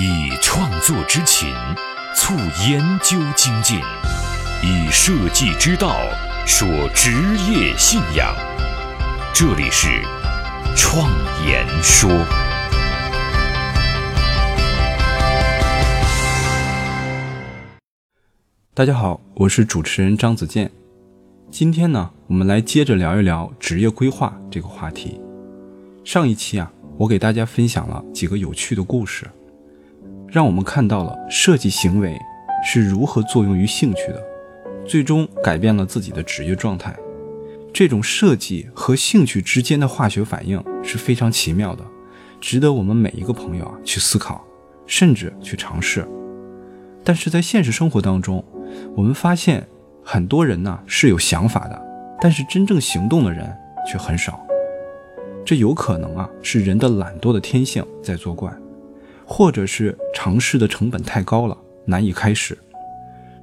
以创作之情促研究精进，以设计之道说职业信仰。这里是创言说。大家好，我是主持人张子健。今天呢，我们来接着聊一聊职业规划这个话题。上一期啊，我给大家分享了几个有趣的故事。让我们看到了设计行为是如何作用于兴趣的，最终改变了自己的职业状态。这种设计和兴趣之间的化学反应是非常奇妙的，值得我们每一个朋友啊去思考，甚至去尝试。但是在现实生活当中，我们发现很多人呢是有想法的，但是真正行动的人却很少。这有可能啊是人的懒惰的天性在作怪。或者是尝试的成本太高了，难以开始，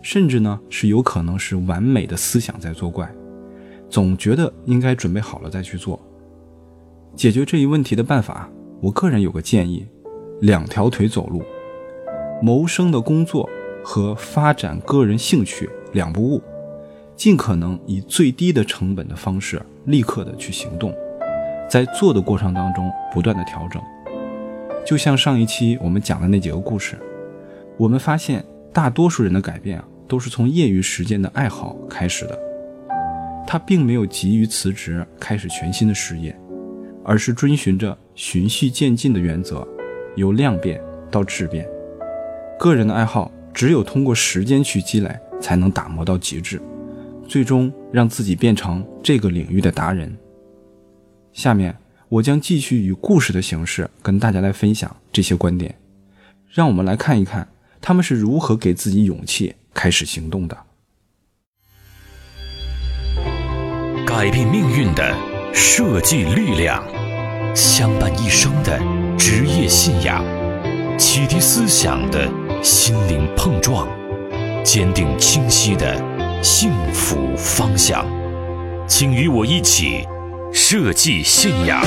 甚至呢是有可能是完美的思想在作怪，总觉得应该准备好了再去做。解决这一问题的办法，我个人有个建议：两条腿走路，谋生的工作和发展个人兴趣两不误，尽可能以最低的成本的方式立刻的去行动，在做的过程当中不断的调整。就像上一期我们讲的那几个故事，我们发现大多数人的改变啊，都是从业余时间的爱好开始的。他并没有急于辞职开始全新的事业，而是遵循着循序渐进的原则，由量变到质变。个人的爱好只有通过时间去积累，才能打磨到极致，最终让自己变成这个领域的达人。下面。我将继续以故事的形式跟大家来分享这些观点，让我们来看一看他们是如何给自己勇气开始行动的。改变命运的设计力量，相伴一生的职业信仰，启迪思想的心灵碰撞，坚定清晰的幸福方向，请与我一起。设计信仰。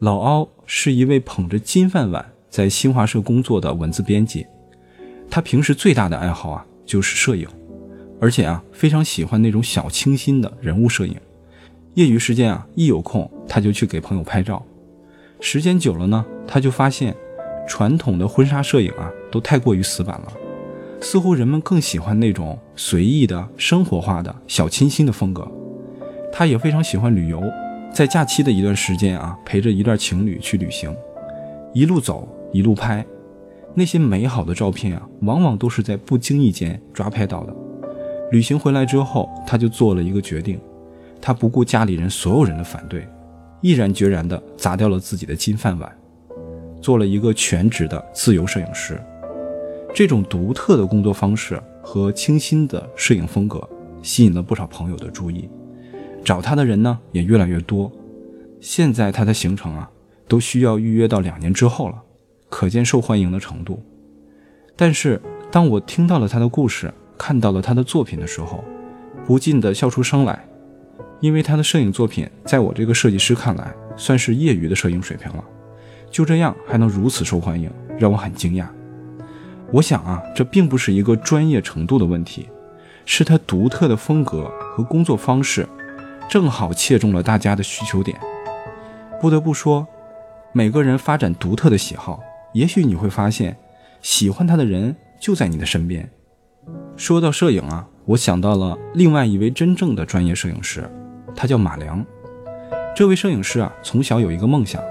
老奥是一位捧着金饭碗在新华社工作的文字编辑，他平时最大的爱好啊就是摄影，而且啊非常喜欢那种小清新的人物摄影。业余时间啊一有空他就去给朋友拍照。时间久了呢，他就发现，传统的婚纱摄影啊，都太过于死板了，似乎人们更喜欢那种随意的、生活化的小清新的风格。他也非常喜欢旅游，在假期的一段时间啊，陪着一段情侣去旅行，一路走一路拍，那些美好的照片啊，往往都是在不经意间抓拍到的。旅行回来之后，他就做了一个决定，他不顾家里人所有人的反对。毅然决然地砸掉了自己的金饭碗，做了一个全职的自由摄影师。这种独特的工作方式和清新的摄影风格，吸引了不少朋友的注意，找他的人呢也越来越多。现在他的行程啊，都需要预约到两年之后了，可见受欢迎的程度。但是当我听到了他的故事，看到了他的作品的时候，不禁地笑出声来。因为他的摄影作品，在我这个设计师看来，算是业余的摄影水平了。就这样还能如此受欢迎，让我很惊讶。我想啊，这并不是一个专业程度的问题，是他独特的风格和工作方式，正好切中了大家的需求点。不得不说，每个人发展独特的喜好，也许你会发现，喜欢他的人就在你的身边。说到摄影啊，我想到了另外一位真正的专业摄影师。他叫马良，这位摄影师啊，从小有一个梦想，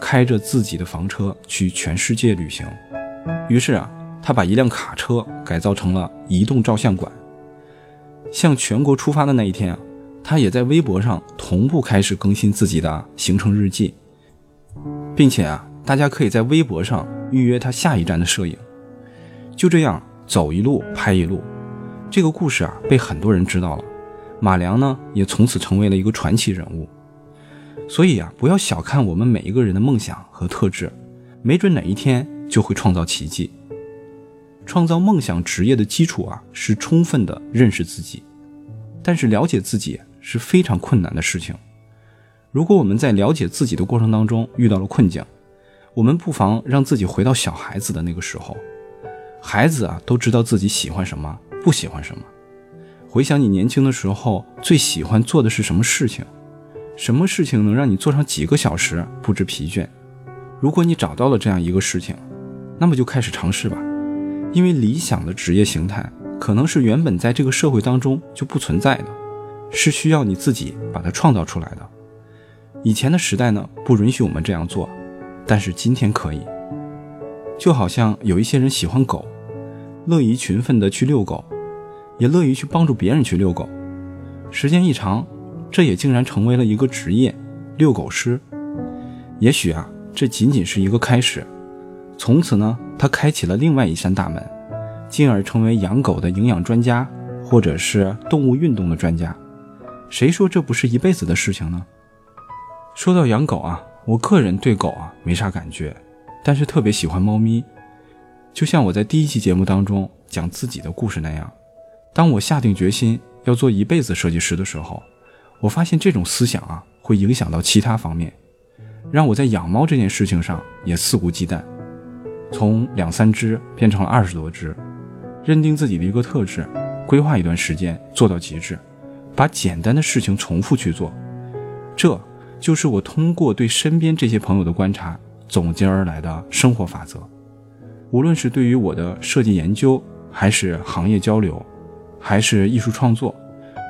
开着自己的房车去全世界旅行。于是啊，他把一辆卡车改造成了移动照相馆。向全国出发的那一天啊，他也在微博上同步开始更新自己的行程日记，并且啊，大家可以在微博上预约他下一站的摄影。就这样走一路拍一路，这个故事啊，被很多人知道了。马良呢，也从此成为了一个传奇人物。所以啊，不要小看我们每一个人的梦想和特质，没准哪一天就会创造奇迹。创造梦想职业的基础啊，是充分的认识自己。但是了解自己是非常困难的事情。如果我们在了解自己的过程当中遇到了困境，我们不妨让自己回到小孩子的那个时候。孩子啊，都知道自己喜欢什么，不喜欢什么。回想你年轻的时候最喜欢做的是什么事情，什么事情能让你做上几个小时不知疲倦？如果你找到了这样一个事情，那么就开始尝试吧。因为理想的职业形态可能是原本在这个社会当中就不存在的，是需要你自己把它创造出来的。以前的时代呢，不允许我们这样做，但是今天可以。就好像有一些人喜欢狗，乐于群分的去遛狗，也乐于去帮助别人去遛狗。时间一长，这也竟然成为了一个职业——遛狗师。也许啊，这仅仅是一个开始。从此呢，他开启了另外一扇大门，进而成为养狗的营养专家，或者是动物运动的专家。谁说这不是一辈子的事情呢？说到养狗啊，我个人对狗啊没啥感觉。但是特别喜欢猫咪，就像我在第一期节目当中讲自己的故事那样。当我下定决心要做一辈子设计师的时候，我发现这种思想啊会影响到其他方面，让我在养猫这件事情上也肆无忌惮，从两三只变成了二十多只，认定自己的一个特质，规划一段时间做到极致，把简单的事情重复去做。这就是我通过对身边这些朋友的观察。总结而来的生活法则，无论是对于我的设计研究，还是行业交流，还是艺术创作，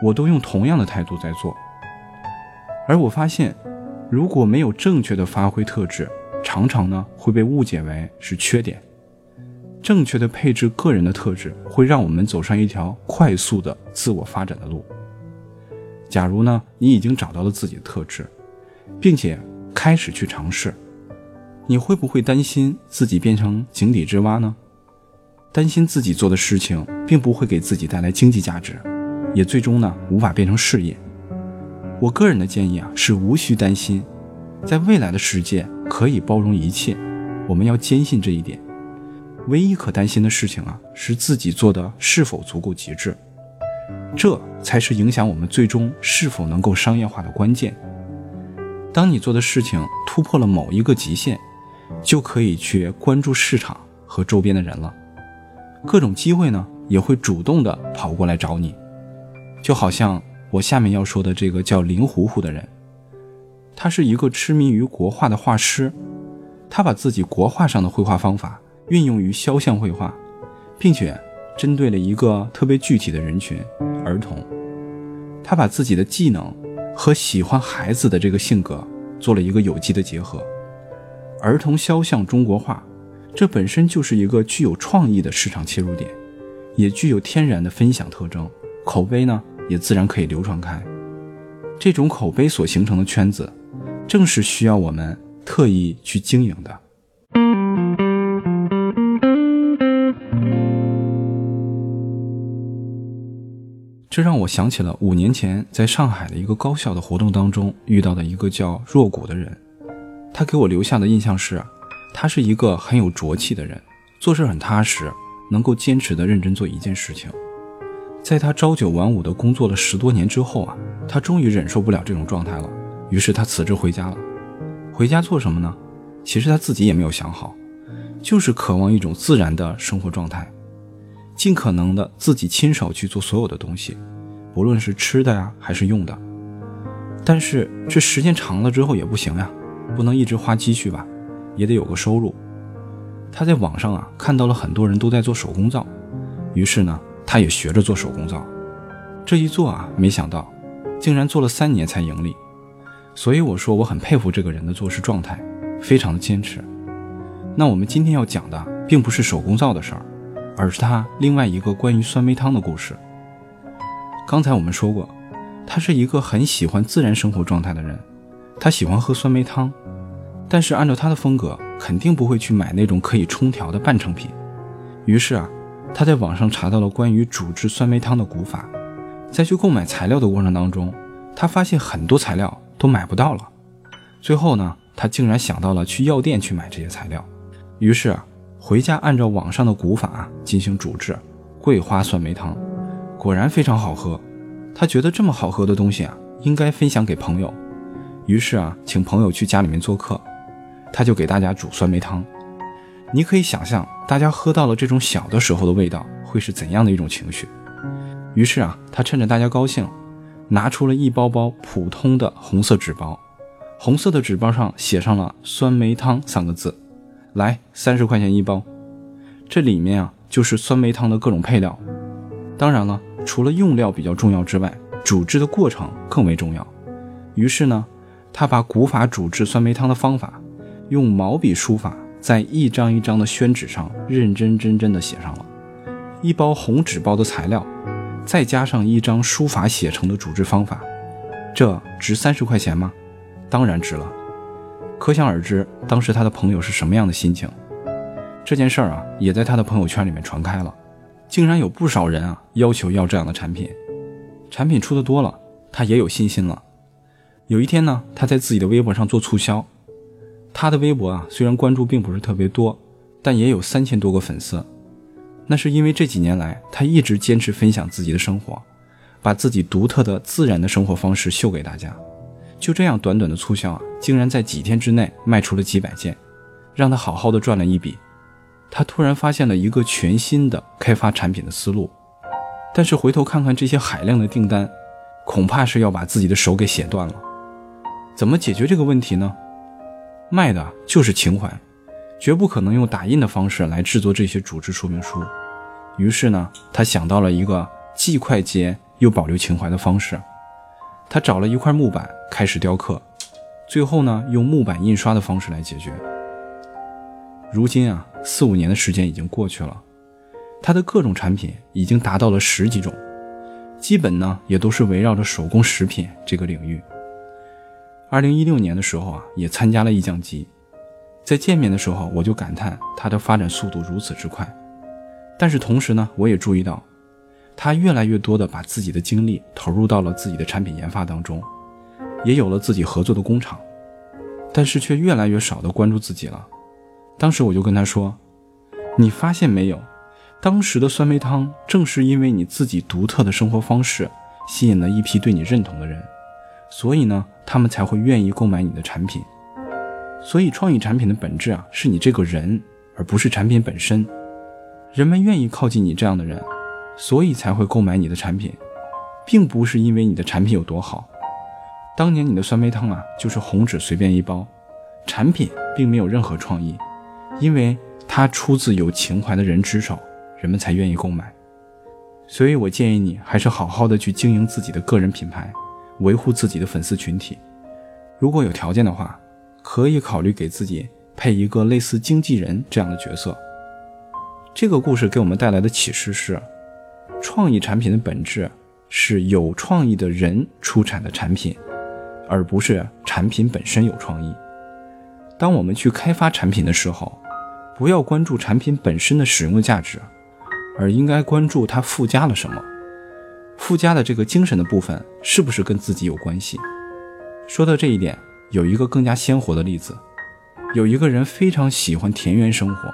我都用同样的态度在做。而我发现，如果没有正确的发挥特质，常常呢会被误解为是缺点。正确的配置个人的特质，会让我们走上一条快速的自我发展的路。假如呢你已经找到了自己的特质，并且开始去尝试。你会不会担心自己变成井底之蛙呢？担心自己做的事情并不会给自己带来经济价值，也最终呢无法变成事业。我个人的建议啊是无需担心，在未来的世界可以包容一切，我们要坚信这一点。唯一可担心的事情啊是自己做的是否足够极致，这才是影响我们最终是否能够商业化的关键。当你做的事情突破了某一个极限。就可以去关注市场和周边的人了，各种机会呢也会主动的跑过来找你，就好像我下面要说的这个叫林糊糊的人，他是一个痴迷于国画的画师，他把自己国画上的绘画方法运用于肖像绘画，并且针对了一个特别具体的人群——儿童，他把自己的技能和喜欢孩子的这个性格做了一个有机的结合。儿童肖像中国画，这本身就是一个具有创意的市场切入点，也具有天然的分享特征，口碑呢也自然可以流传开。这种口碑所形成的圈子，正是需要我们特意去经营的。这让我想起了五年前在上海的一个高校的活动当中遇到的一个叫若谷的人。他给我留下的印象是，他是一个很有浊气的人，做事很踏实，能够坚持的认真做一件事情。在他朝九晚五的工作了十多年之后啊，他终于忍受不了这种状态了，于是他辞职回家了。回家做什么呢？其实他自己也没有想好，就是渴望一种自然的生活状态，尽可能的自己亲手去做所有的东西，不论是吃的呀还是用的。但是这时间长了之后也不行呀。不能一直花积蓄吧，也得有个收入。他在网上啊看到了很多人都在做手工皂，于是呢，他也学着做手工皂。这一做啊，没想到竟然做了三年才盈利。所以我说我很佩服这个人的做事状态，非常的坚持。那我们今天要讲的并不是手工皂的事儿，而是他另外一个关于酸梅汤的故事。刚才我们说过，他是一个很喜欢自然生活状态的人。他喜欢喝酸梅汤，但是按照他的风格，肯定不会去买那种可以冲调的半成品。于是啊，他在网上查到了关于煮制酸梅汤的古法，在去购买材料的过程当中，他发现很多材料都买不到了。最后呢，他竟然想到了去药店去买这些材料。于是啊，回家按照网上的古法进行煮制桂花酸梅汤，果然非常好喝。他觉得这么好喝的东西啊，应该分享给朋友，于是啊，请朋友去家里面做客，他就给大家煮酸梅汤。你可以想象，大家喝到了这种小的时候的味道，会是怎样的一种情绪。于是啊，他趁着大家高兴，拿出了一包包普通的红色纸包，红色的纸包上写上了“酸梅汤”三个字，来三十块钱一包。这里面啊，就是酸梅汤的各种配料。当然了，除了用料比较重要之外，煮制的过程更为重要。于是呢，他把古法煮制酸梅汤的方法，用毛笔书法。在一张一张的宣纸上认真真真的写上了，一包红纸包的材料，再加上一张书法写成的煮制方法，这值三十块钱吗？当然值了，可想而知当时他的朋友是什么样的心情。这件事儿啊，也在他的朋友圈里面传开了，竟然有不少人啊要求要这样的产品。产品出的多了，他也有信心了。有一天呢，他在自己的微博上做促销。他的微博啊，虽然关注并不是特别多，但也有三千多个粉丝。那是因为这几年来，他一直坚持分享自己的生活，把自己独特的自然的生活方式秀给大家。就这样，短短的促销啊，竟然在几天之内卖出了几百件，让他好好的赚了一笔。他突然发现了一个全新的开发产品的思路，但是回头看看这些海量的订单，恐怕是要把自己的手给写断了。怎么解决这个问题呢？卖的就是情怀，绝不可能用打印的方式来制作这些纸质说明书。于是呢，他想到了一个既快捷又保留情怀的方式。他找了一块木板开始雕刻，最后呢，用木板印刷的方式来解决。如今啊，四五年的时间已经过去了，他的各种产品已经达到了十几种，基本呢也都是围绕着手工食品这个领域。二零一六年的时候啊，也参加了意匠集，在见面的时候，我就感叹他的发展速度如此之快。但是同时呢，我也注意到，他越来越多的把自己的精力投入到了自己的产品研发当中，也有了自己合作的工厂，但是却越来越少的关注自己了。当时我就跟他说：“你发现没有，当时的酸梅汤正是因为你自己独特的生活方式，吸引了一批对你认同的人。”所以呢，他们才会愿意购买你的产品。所以，创意产品的本质啊，是你这个人，而不是产品本身。人们愿意靠近你这样的人，所以才会购买你的产品，并不是因为你的产品有多好。当年你的酸梅汤啊，就是红纸随便一包，产品并没有任何创意，因为它出自有情怀的人之手，人们才愿意购买。所以我建议你还是好好的去经营自己的个人品牌。维护自己的粉丝群体，如果有条件的话，可以考虑给自己配一个类似经纪人这样的角色。这个故事给我们带来的启示是：创意产品的本质是有创意的人出产的产品，而不是产品本身有创意。当我们去开发产品的时候，不要关注产品本身的使用价值，而应该关注它附加了什么。附加的这个精神的部分是不是跟自己有关系？说到这一点，有一个更加鲜活的例子：有一个人非常喜欢田园生活，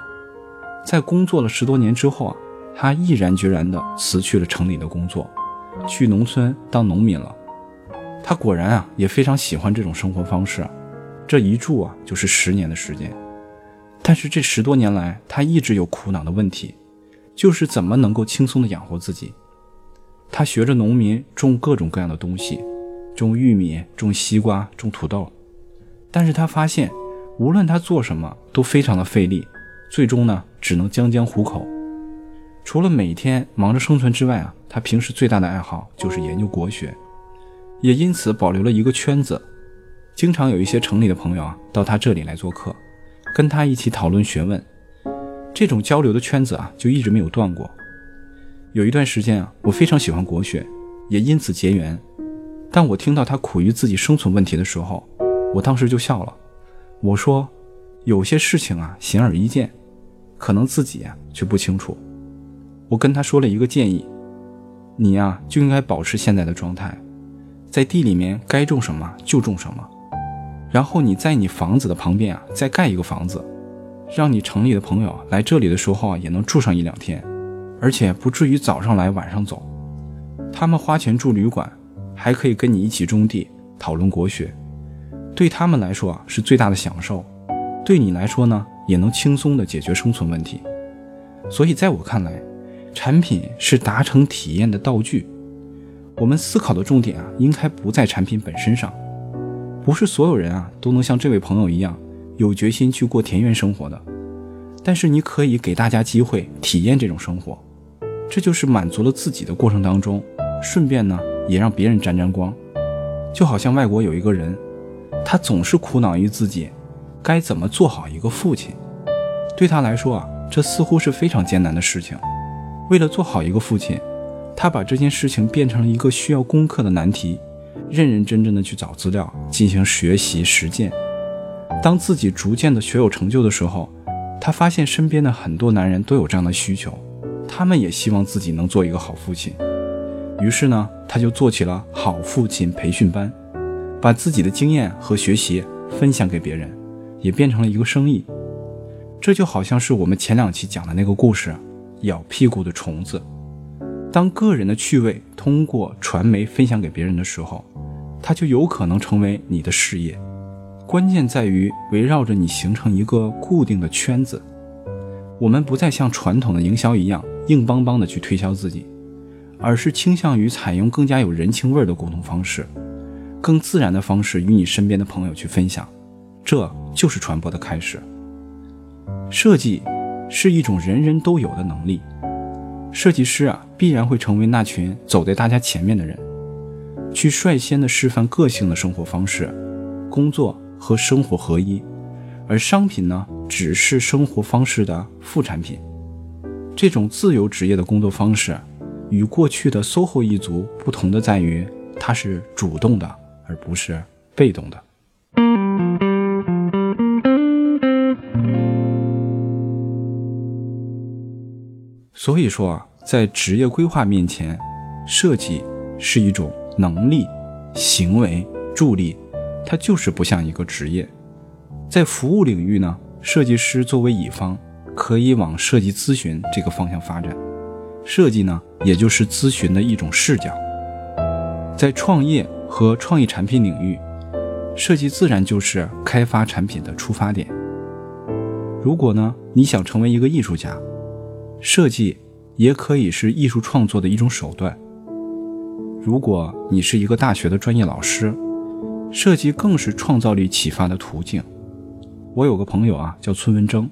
在工作了十多年之后啊，他毅然决然地辞去了城里的工作，去农村当农民了。他果然啊，也非常喜欢这种生活方式，这一住啊就是十年的时间。但是这十多年来，他一直有苦恼的问题，就是怎么能够轻松地养活自己。他学着农民种各种各样的东西，种玉米、种西瓜、种土豆，但是他发现，无论他做什么都非常的费力，最终呢，只能将将糊口。除了每天忙着生存之外啊，他平时最大的爱好就是研究国学，也因此保留了一个圈子，经常有一些城里的朋友啊到他这里来做客，跟他一起讨论学问，这种交流的圈子啊就一直没有断过。有一段时间啊，我非常喜欢国学，也因此结缘。当我听到他苦于自己生存问题的时候，我当时就笑了。我说：“有些事情啊，显而易见，可能自己啊却不清楚。”我跟他说了一个建议：“你呀，就应该保持现在的状态，在地里面该种什么就种什么，然后你在你房子的旁边啊再盖一个房子，让你城里的朋友来这里的时候啊，也能住上一两天，而且不至于早上来晚上走。他们花钱住旅馆，还可以跟你一起种地、讨论国学，对他们来说啊是最大的享受，对你来说呢也能轻松的解决生存问题。所以在我看来，产品是达成体验的道具。我们思考的重点啊，应该不在产品本身上。不是所有人啊都能像这位朋友一样。有决心去过田园生活的，但是你可以给大家机会体验这种生活，这就是满足了自己的过程当中，顺便呢也让别人沾沾光。就好像外国有一个人，他总是苦恼于自己该怎么做好一个父亲，对他来说啊，这似乎是非常艰难的事情。为了做好一个父亲，他把这件事情变成了一个需要攻克的难题，认认真真的去找资料，进行学习实践。当自己逐渐的学有成就的时候，他发现身边的很多男人都有这样的需求，他们也希望自己能做一个好父亲。于是呢，他就做起了好父亲培训班，把自己的经验和学习分享给别人，也变成了一个生意。这就好像是我们前两期讲的那个故事——咬屁股的虫子。当个人的趣味通过传媒分享给别人的时候，它就有可能成为你的事业。关键在于围绕着你形成一个固定的圈子。我们不再像传统的营销一样硬邦邦的去推销自己，而是倾向于采用更加有人情味的沟通方式，更自然的方式与你身边的朋友去分享。这就是传播的开始。设计是一种人人都有的能力，设计师啊必然会成为那群走在大家前面的人，去率先的示范个性的生活方式，工作。和生活合一，而商品呢，只是生活方式的副产品。这种自由职业的工作方式，与过去的 SOHO 一族不同的在于，它是主动的，而不是被动的。所以说啊，在职业规划面前，设计是一种能力、行为助力。它就是不像一个职业，在服务领域呢，设计师作为乙方，可以往设计咨询这个方向发展。设计呢，也就是咨询的一种视角。在创业和创意产品领域，设计自然就是开发产品的出发点。如果呢，你想成为一个艺术家，设计也可以是艺术创作的一种手段。如果你是一个大学的专业老师，设计更是创造力启发的途径。我有个朋友啊，叫崔文征，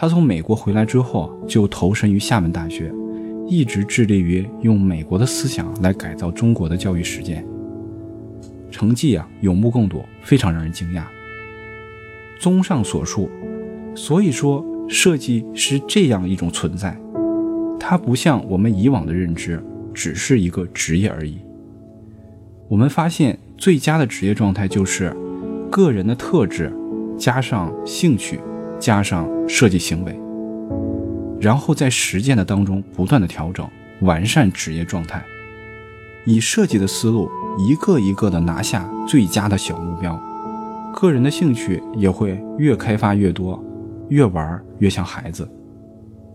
他从美国回来之后就投身于厦门大学，一直致力于用美国的思想来改造中国的教育实践，成绩啊有目共睹，非常让人惊讶。综上所述，所以说设计是这样一种存在，它不像我们以往的认知，只是一个职业而已。我们发现。最佳的职业状态就是个人的特质，加上兴趣，加上设计行为，然后在实践的当中不断的调整，完善职业状态。以设计的思路，一个一个的拿下最佳的小目标，个人的兴趣也会越开发越多，越玩越像孩子。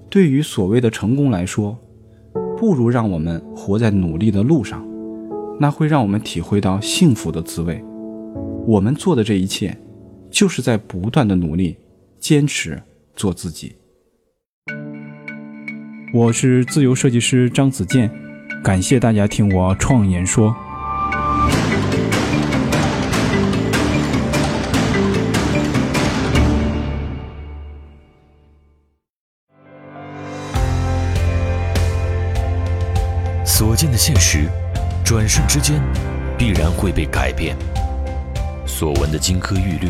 对于所谓的成功来说，不如让我们活在努力的路上。那会让我们体会到幸福的滋味。我们做的这一切，就是在不断的努力、坚持做自己。我是自由设计师张子健，感谢大家听我创言说。所见的现实。转瞬之间，必然会被改变。所闻的金科玉律，